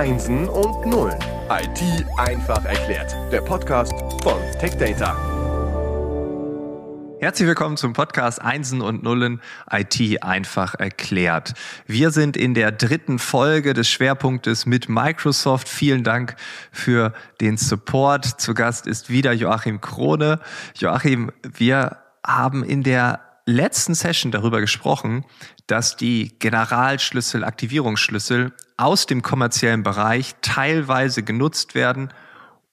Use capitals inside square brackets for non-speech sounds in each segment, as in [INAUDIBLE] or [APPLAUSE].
Einsen und Nullen. IT einfach erklärt. Der Podcast von TechData. Herzlich willkommen zum Podcast Einsen und Nullen IT einfach erklärt. Wir sind in der dritten Folge des Schwerpunktes mit Microsoft. Vielen Dank für den Support. Zu Gast ist wieder Joachim Krone. Joachim, wir haben in der letzten Session darüber gesprochen, dass die Generalschlüssel, Aktivierungsschlüssel aus dem kommerziellen Bereich teilweise genutzt werden,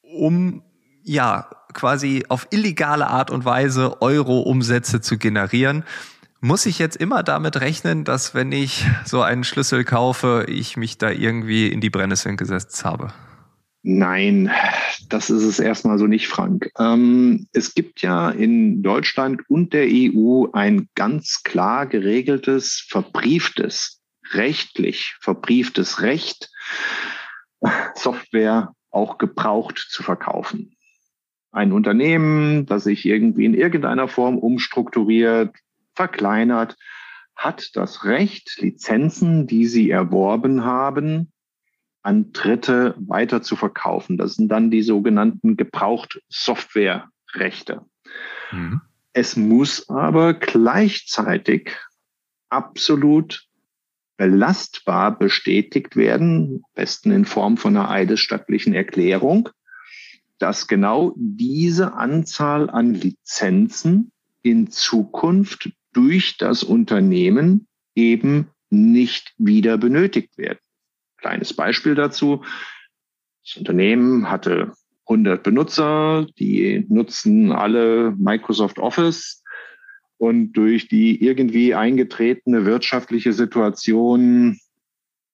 um ja quasi auf illegale Art und Weise Euro-Umsätze zu generieren. Muss ich jetzt immer damit rechnen, dass wenn ich so einen Schlüssel kaufe, ich mich da irgendwie in die Brennnesseln gesetzt habe? Nein, das ist es erstmal so nicht, Frank. Ähm, es gibt ja in Deutschland und der EU ein ganz klar geregeltes, verbrieftes, rechtlich verbrieftes Recht, Software auch gebraucht zu verkaufen. Ein Unternehmen, das sich irgendwie in irgendeiner Form umstrukturiert, verkleinert, hat das Recht, Lizenzen, die sie erworben haben, an Dritte weiter zu verkaufen. Das sind dann die sogenannten Gebraucht-Software-Rechte. Mhm. Es muss aber gleichzeitig absolut belastbar bestätigt werden, am besten in Form von einer eidesstattlichen Erklärung, dass genau diese Anzahl an Lizenzen in Zukunft durch das Unternehmen eben nicht wieder benötigt werden. Kleines Beispiel dazu. Das Unternehmen hatte 100 Benutzer, die nutzen alle Microsoft Office und durch die irgendwie eingetretene wirtschaftliche Situation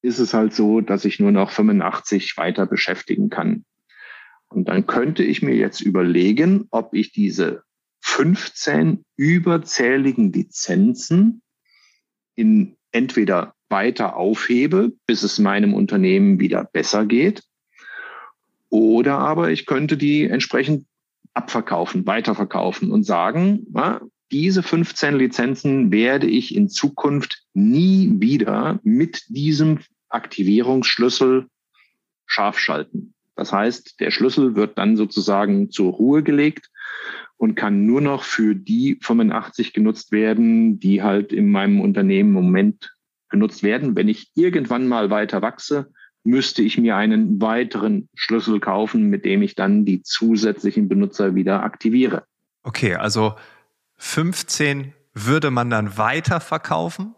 ist es halt so, dass ich nur noch 85 weiter beschäftigen kann. Und dann könnte ich mir jetzt überlegen, ob ich diese 15 überzähligen Lizenzen in entweder weiter aufhebe, bis es meinem Unternehmen wieder besser geht. Oder aber ich könnte die entsprechend abverkaufen, weiterverkaufen und sagen, na, diese 15 Lizenzen werde ich in Zukunft nie wieder mit diesem Aktivierungsschlüssel scharf schalten. Das heißt, der Schlüssel wird dann sozusagen zur Ruhe gelegt und kann nur noch für die 85 genutzt werden, die halt in meinem Unternehmen im Moment genutzt werden. Wenn ich irgendwann mal weiter wachse, müsste ich mir einen weiteren Schlüssel kaufen, mit dem ich dann die zusätzlichen Benutzer wieder aktiviere. Okay, also 15 würde man dann weiter verkaufen.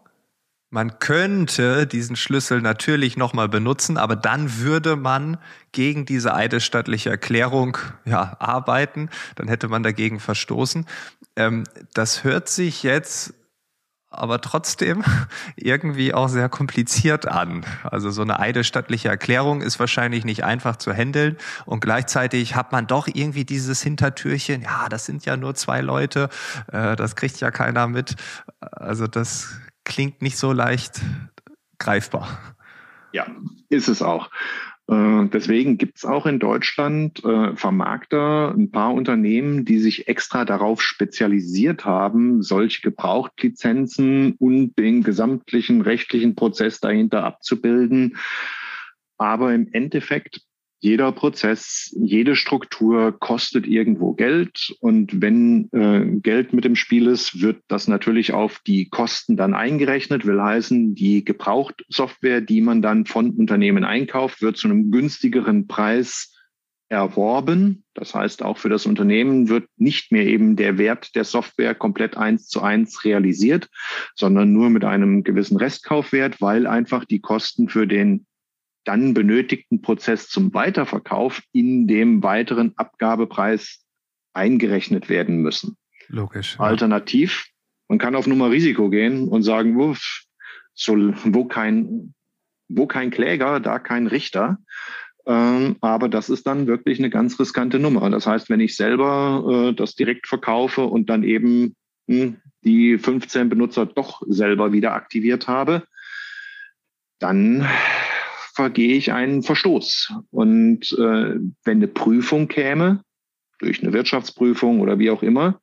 Man könnte diesen Schlüssel natürlich nochmal benutzen, aber dann würde man gegen diese eidesstattliche Erklärung ja, arbeiten. Dann hätte man dagegen verstoßen. Ähm, das hört sich jetzt aber trotzdem [LAUGHS] irgendwie auch sehr kompliziert an. Also so eine eidesstattliche Erklärung ist wahrscheinlich nicht einfach zu handeln und gleichzeitig hat man doch irgendwie dieses Hintertürchen, ja, das sind ja nur zwei Leute, äh, das kriegt ja keiner mit. Also das klingt nicht so leicht greifbar. Ja, ist es auch. Äh, deswegen gibt es auch in Deutschland äh, Vermarkter, ein paar Unternehmen, die sich extra darauf spezialisiert haben, solche Gebrauchtlizenzen und den gesamtlichen rechtlichen Prozess dahinter abzubilden. Aber im Endeffekt jeder Prozess, jede Struktur kostet irgendwo Geld. Und wenn äh, Geld mit im Spiel ist, wird das natürlich auf die Kosten dann eingerechnet. Will heißen, die Gebrauchtsoftware, die man dann von Unternehmen einkauft, wird zu einem günstigeren Preis erworben. Das heißt, auch für das Unternehmen wird nicht mehr eben der Wert der Software komplett eins zu eins realisiert, sondern nur mit einem gewissen Restkaufwert, weil einfach die Kosten für den dann benötigten Prozess zum Weiterverkauf in dem weiteren Abgabepreis eingerechnet werden müssen. Logisch. Alternativ, man kann auf Nummer Risiko gehen und sagen, uff, so, wo kein, wo kein Kläger, da kein Richter. Ähm, aber das ist dann wirklich eine ganz riskante Nummer. Das heißt, wenn ich selber äh, das direkt verkaufe und dann eben mh, hm, die 15 Benutzer doch selber wieder aktiviert habe, dann vergehe ich einen Verstoß. Und äh, wenn eine Prüfung käme, durch eine Wirtschaftsprüfung oder wie auch immer,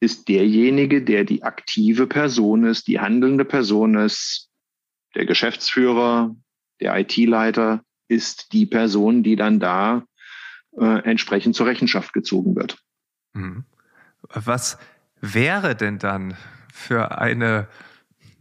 ist derjenige, der die aktive Person ist, die handelnde Person ist, der Geschäftsführer, der IT-Leiter, ist die Person, die dann da äh, entsprechend zur Rechenschaft gezogen wird. Mhm. Was wäre denn dann für eine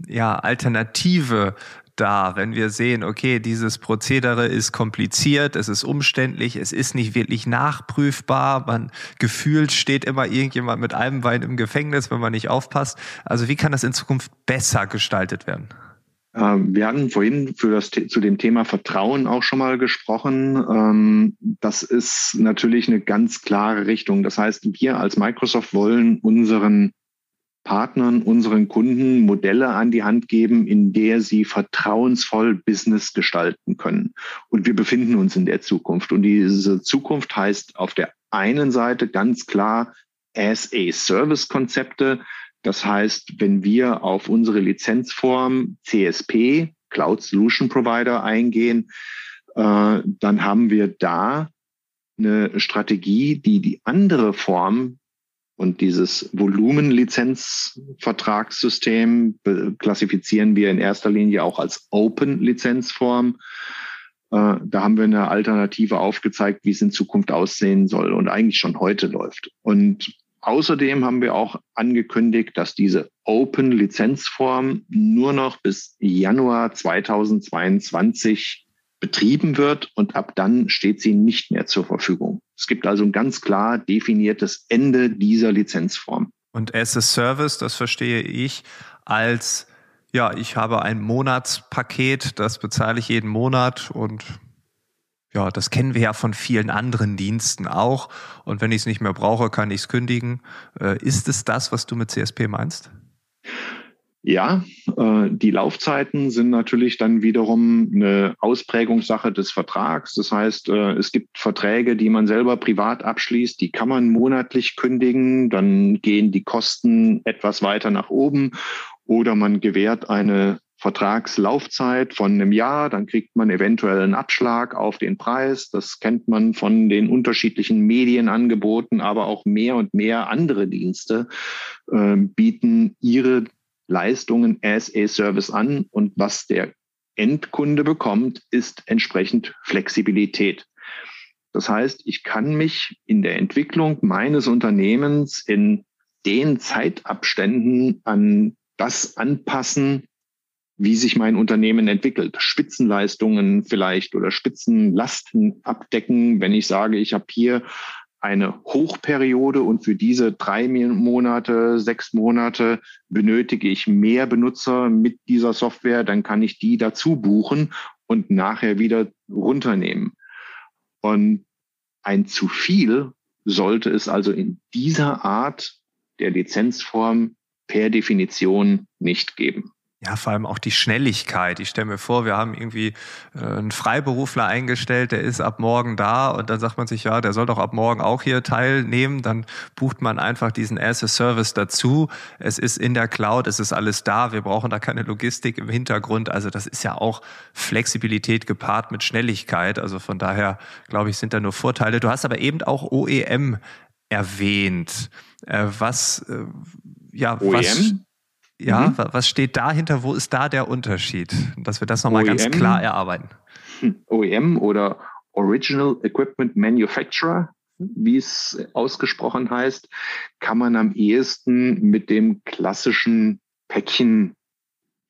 ja, Alternative da, wenn wir sehen, okay, dieses Prozedere ist kompliziert, es ist umständlich, es ist nicht wirklich nachprüfbar, man gefühlt steht immer irgendjemand mit einem Bein im Gefängnis, wenn man nicht aufpasst. Also wie kann das in Zukunft besser gestaltet werden? Ähm, wir hatten vorhin für das, zu dem Thema Vertrauen auch schon mal gesprochen. Ähm, das ist natürlich eine ganz klare Richtung. Das heißt, wir als Microsoft wollen unseren Partnern, unseren Kunden Modelle an die Hand geben, in der sie vertrauensvoll Business gestalten können. Und wir befinden uns in der Zukunft. Und diese Zukunft heißt auf der einen Seite ganz klar as a Service Konzepte. Das heißt, wenn wir auf unsere Lizenzform CSP, Cloud Solution Provider eingehen, äh, dann haben wir da eine Strategie, die die andere Form und dieses Volumenlizenzvertragssystem klassifizieren wir in erster Linie auch als Open-Lizenzform. Äh, da haben wir eine Alternative aufgezeigt, wie es in Zukunft aussehen soll und eigentlich schon heute läuft. Und außerdem haben wir auch angekündigt, dass diese Open-Lizenzform nur noch bis Januar 2022 betrieben wird und ab dann steht sie nicht mehr zur Verfügung. Es gibt also ein ganz klar definiertes Ende dieser Lizenzform. Und as a Service, das verstehe ich als, ja, ich habe ein Monatspaket, das bezahle ich jeden Monat und ja, das kennen wir ja von vielen anderen Diensten auch. Und wenn ich es nicht mehr brauche, kann ich es kündigen. Äh, ist es das, was du mit CSP meinst? Ja, äh, die Laufzeiten sind natürlich dann wiederum eine Ausprägungssache des Vertrags. Das heißt, äh, es gibt Verträge, die man selber privat abschließt, die kann man monatlich kündigen, dann gehen die Kosten etwas weiter nach oben oder man gewährt eine Vertragslaufzeit von einem Jahr, dann kriegt man eventuell einen Abschlag auf den Preis. Das kennt man von den unterschiedlichen Medienangeboten, aber auch mehr und mehr andere Dienste äh, bieten ihre Leistungen as a Service an und was der Endkunde bekommt, ist entsprechend Flexibilität. Das heißt, ich kann mich in der Entwicklung meines Unternehmens in den Zeitabständen an das anpassen, wie sich mein Unternehmen entwickelt. Spitzenleistungen vielleicht oder Spitzenlasten abdecken. Wenn ich sage, ich habe hier eine Hochperiode und für diese drei Monate, sechs Monate benötige ich mehr Benutzer mit dieser Software, dann kann ich die dazu buchen und nachher wieder runternehmen. Und ein zu viel sollte es also in dieser Art der Lizenzform per Definition nicht geben. Ja, vor allem auch die Schnelligkeit. Ich stelle mir vor, wir haben irgendwie äh, einen Freiberufler eingestellt, der ist ab morgen da und dann sagt man sich, ja, der soll doch ab morgen auch hier teilnehmen. Dann bucht man einfach diesen As-a-Service dazu. Es ist in der Cloud, es ist alles da. Wir brauchen da keine Logistik im Hintergrund. Also das ist ja auch Flexibilität gepaart mit Schnelligkeit. Also von daher, glaube ich, sind da nur Vorteile. Du hast aber eben auch OEM erwähnt. Äh, was, äh, ja, OEM? was ja, mhm. was steht dahinter? Wo ist da der Unterschied? Dass wir das nochmal ganz klar erarbeiten. OEM oder Original Equipment Manufacturer, wie es ausgesprochen heißt, kann man am ehesten mit dem klassischen Päckchen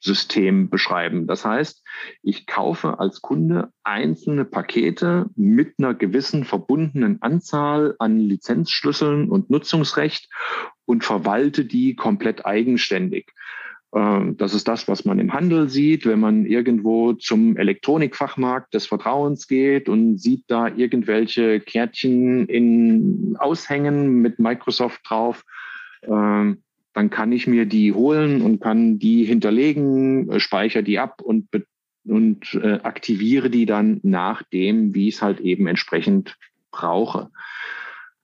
System beschreiben. Das heißt, ich kaufe als Kunde einzelne Pakete mit einer gewissen verbundenen Anzahl an Lizenzschlüsseln und Nutzungsrecht und verwalte die komplett eigenständig. Ähm, das ist das, was man im Handel sieht, wenn man irgendwo zum Elektronikfachmarkt des Vertrauens geht und sieht da irgendwelche Kärtchen in Aushängen mit Microsoft drauf. Ähm, dann kann ich mir die holen und kann die hinterlegen, äh, speichere die ab und, und äh, aktiviere die dann nach dem, wie ich es halt eben entsprechend brauche.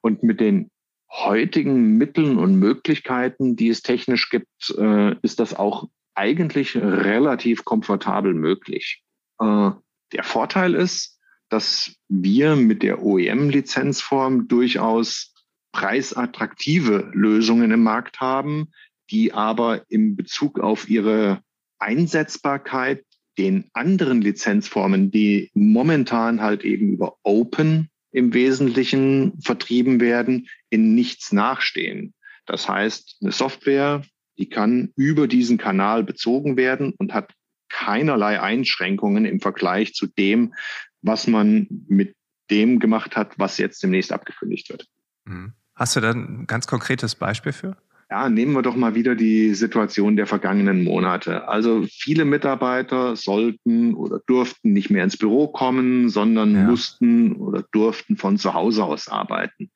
Und mit den heutigen Mitteln und Möglichkeiten, die es technisch gibt, äh, ist das auch eigentlich relativ komfortabel möglich. Äh, der Vorteil ist, dass wir mit der OEM-Lizenzform durchaus preisattraktive Lösungen im Markt haben, die aber im Bezug auf ihre Einsetzbarkeit den anderen Lizenzformen, die momentan halt eben über Open im Wesentlichen vertrieben werden, in nichts nachstehen. Das heißt, eine Software, die kann über diesen Kanal bezogen werden und hat keinerlei Einschränkungen im Vergleich zu dem, was man mit dem gemacht hat, was jetzt demnächst abgekündigt wird. Mhm. Hast du da ein ganz konkretes Beispiel für? Ja, nehmen wir doch mal wieder die Situation der vergangenen Monate. Also viele Mitarbeiter sollten oder durften nicht mehr ins Büro kommen, sondern ja. mussten oder durften von zu Hause aus arbeiten.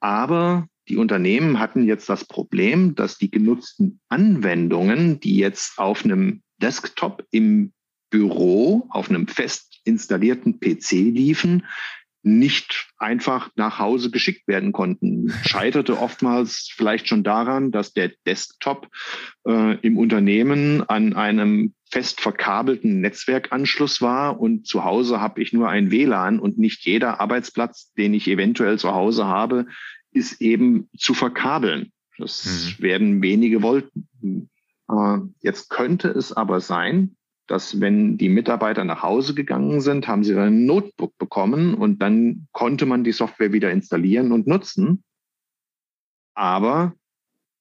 Aber die Unternehmen hatten jetzt das Problem, dass die genutzten Anwendungen, die jetzt auf einem Desktop im Büro, auf einem fest installierten PC liefen, nicht einfach nach Hause geschickt werden konnten. Scheiterte oftmals vielleicht schon daran, dass der Desktop äh, im Unternehmen an einem fest verkabelten Netzwerkanschluss war und zu Hause habe ich nur ein WLAN und nicht jeder Arbeitsplatz, den ich eventuell zu Hause habe, ist eben zu verkabeln. Das mhm. werden wenige wollten. Äh, jetzt könnte es aber sein, dass wenn die Mitarbeiter nach Hause gegangen sind, haben sie ein Notebook bekommen und dann konnte man die Software wieder installieren und nutzen. Aber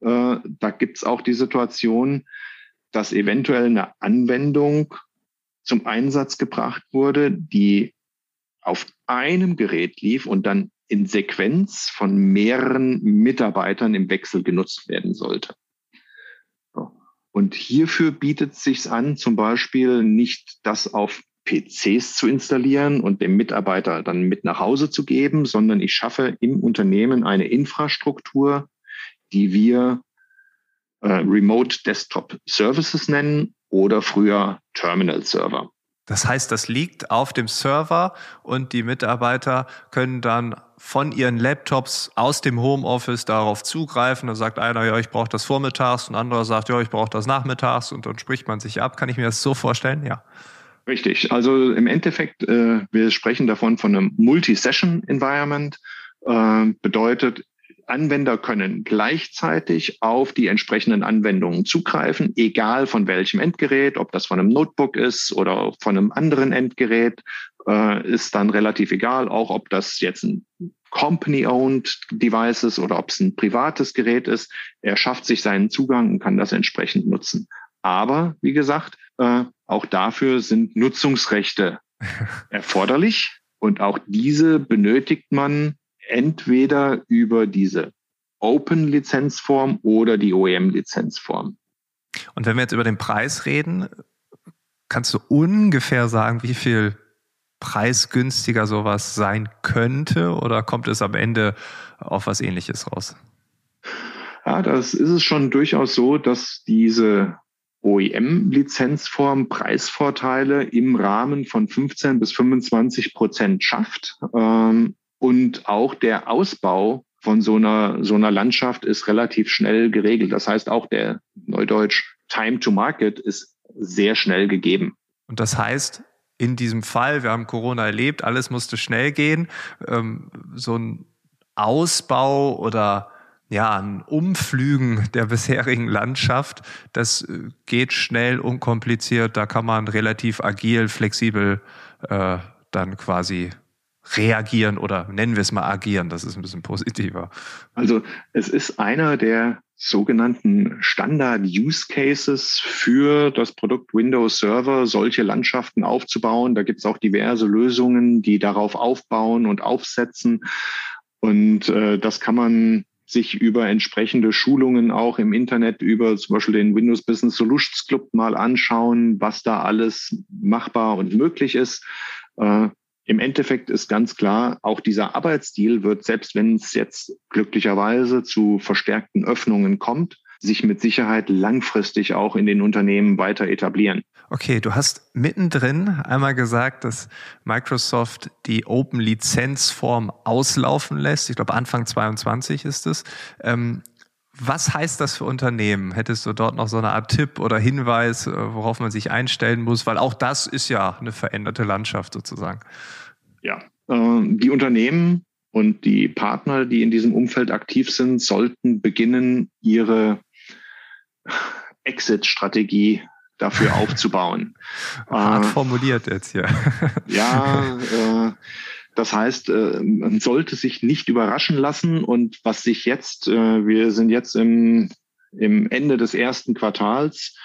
äh, da gibt es auch die Situation, dass eventuell eine Anwendung zum Einsatz gebracht wurde, die auf einem Gerät lief und dann in Sequenz von mehreren Mitarbeitern im Wechsel genutzt werden sollte. Und hierfür bietet es sich an, zum Beispiel nicht das auf PCs zu installieren und dem Mitarbeiter dann mit nach Hause zu geben, sondern ich schaffe im Unternehmen eine Infrastruktur, die wir äh, Remote Desktop Services nennen oder früher Terminal Server. Das heißt, das liegt auf dem Server und die Mitarbeiter können dann von ihren Laptops aus dem Homeoffice darauf zugreifen. Da sagt einer, ja, ich brauche das vormittags und anderer sagt, ja, ich brauche das nachmittags und dann spricht man sich ab. Kann ich mir das so vorstellen? Ja. Richtig. Also im Endeffekt, äh, wir sprechen davon von einem Multi-Session-Environment. Äh, bedeutet, Anwender können gleichzeitig auf die entsprechenden Anwendungen zugreifen, egal von welchem Endgerät, ob das von einem Notebook ist oder von einem anderen Endgerät, äh, ist dann relativ egal, auch ob das jetzt ein Company-owned Device ist oder ob es ein privates Gerät ist. Er schafft sich seinen Zugang und kann das entsprechend nutzen. Aber wie gesagt, äh, auch dafür sind Nutzungsrechte [LAUGHS] erforderlich und auch diese benötigt man entweder über diese Open-Lizenzform oder die OEM-Lizenzform. Und wenn wir jetzt über den Preis reden, kannst du ungefähr sagen, wie viel preisgünstiger sowas sein könnte oder kommt es am Ende auf was ähnliches raus? Ja, das ist es schon durchaus so, dass diese OEM-Lizenzform Preisvorteile im Rahmen von 15 bis 25 Prozent schafft. Ähm, und auch der Ausbau von so einer, so einer Landschaft ist relativ schnell geregelt. Das heißt, auch der Neudeutsch Time to Market ist sehr schnell gegeben. Und das heißt, in diesem Fall, wir haben Corona erlebt, alles musste schnell gehen, ähm, so ein Ausbau oder ja, ein Umflügen der bisherigen Landschaft, das äh, geht schnell, unkompliziert, da kann man relativ agil, flexibel äh, dann quasi reagieren oder nennen wir es mal agieren, das ist ein bisschen positiver. Also es ist einer der sogenannten Standard-Use-Cases für das Produkt Windows Server, solche Landschaften aufzubauen. Da gibt es auch diverse Lösungen, die darauf aufbauen und aufsetzen. Und äh, das kann man sich über entsprechende Schulungen auch im Internet über zum Beispiel den Windows Business Solutions Club mal anschauen, was da alles machbar und möglich ist. Äh, im Endeffekt ist ganz klar, auch dieser Arbeitsstil wird, selbst wenn es jetzt glücklicherweise zu verstärkten Öffnungen kommt, sich mit Sicherheit langfristig auch in den Unternehmen weiter etablieren. Okay, du hast mittendrin einmal gesagt, dass Microsoft die Open Lizenzform auslaufen lässt. Ich glaube, Anfang 22 ist es. Ähm, was heißt das für Unternehmen? Hättest du dort noch so eine Art Tipp oder Hinweis, äh, worauf man sich einstellen muss? Weil auch das ist ja eine veränderte Landschaft sozusagen. Ja, äh, die Unternehmen und die Partner, die in diesem Umfeld aktiv sind, sollten beginnen, ihre Exit-Strategie dafür aufzubauen. [LAUGHS] Hart äh, formuliert jetzt hier. [LAUGHS] ja, äh, das heißt, äh, man sollte sich nicht überraschen lassen und was sich jetzt, äh, wir sind jetzt im, im Ende des ersten Quartals,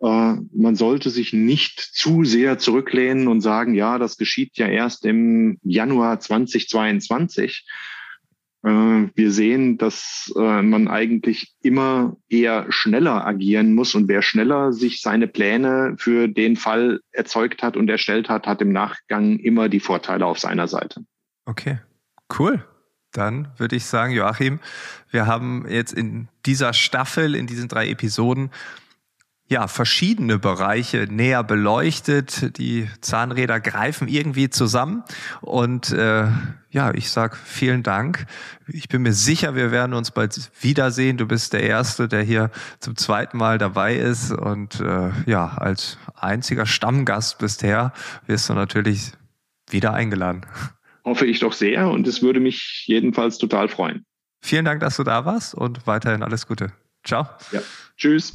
äh, man sollte sich nicht zu sehr zurücklehnen und sagen, ja, das geschieht ja erst im Januar 2022 äh, wir sehen, dass äh, man eigentlich immer eher schneller agieren muss und wer schneller sich seine Pläne für den Fall erzeugt hat und erstellt hat, hat im Nachgang immer die Vorteile auf seiner Seite. Okay, cool. Dann würde ich sagen, Joachim, wir haben jetzt in dieser Staffel, in diesen drei Episoden ja, verschiedene Bereiche näher beleuchtet. Die Zahnräder greifen irgendwie zusammen. Und äh, ja, ich sag vielen Dank. Ich bin mir sicher, wir werden uns bald wiedersehen. Du bist der Erste, der hier zum zweiten Mal dabei ist. Und äh, ja, als einziger Stammgast bisher wirst du natürlich wieder eingeladen. Hoffe ich doch sehr und es würde mich jedenfalls total freuen. Vielen Dank, dass du da warst und weiterhin alles Gute. Ciao. Ja. Tschüss.